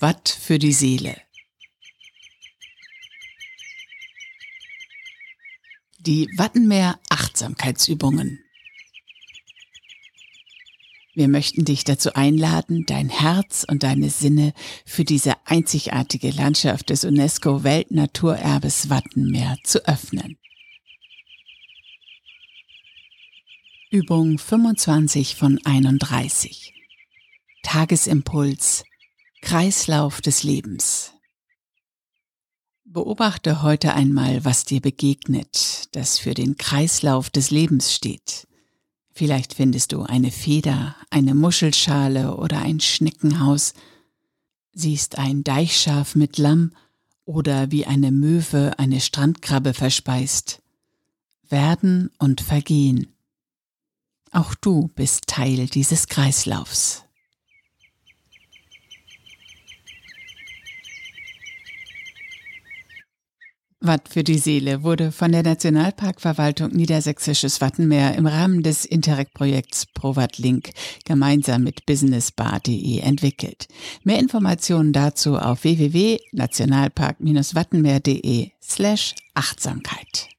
Watt für die Seele. Die Wattenmeer Achtsamkeitsübungen. Wir möchten dich dazu einladen, dein Herz und deine Sinne für diese einzigartige Landschaft des UNESCO Weltnaturerbes Wattenmeer zu öffnen. Übung 25 von 31. Tagesimpuls. Kreislauf des Lebens. Beobachte heute einmal, was dir begegnet, das für den Kreislauf des Lebens steht. Vielleicht findest du eine Feder, eine Muschelschale oder ein Schneckenhaus, siehst ein Deichschaf mit Lamm oder wie eine Möwe eine Strandkrabbe verspeist. Werden und vergehen. Auch du bist Teil dieses Kreislaufs. Watt für die Seele wurde von der Nationalparkverwaltung Niedersächsisches Wattenmeer im Rahmen des Interreg-Projekts ProWatt Link gemeinsam mit businessbar.de entwickelt. Mehr Informationen dazu auf www.nationalpark-wattenmeer.de slash Achtsamkeit.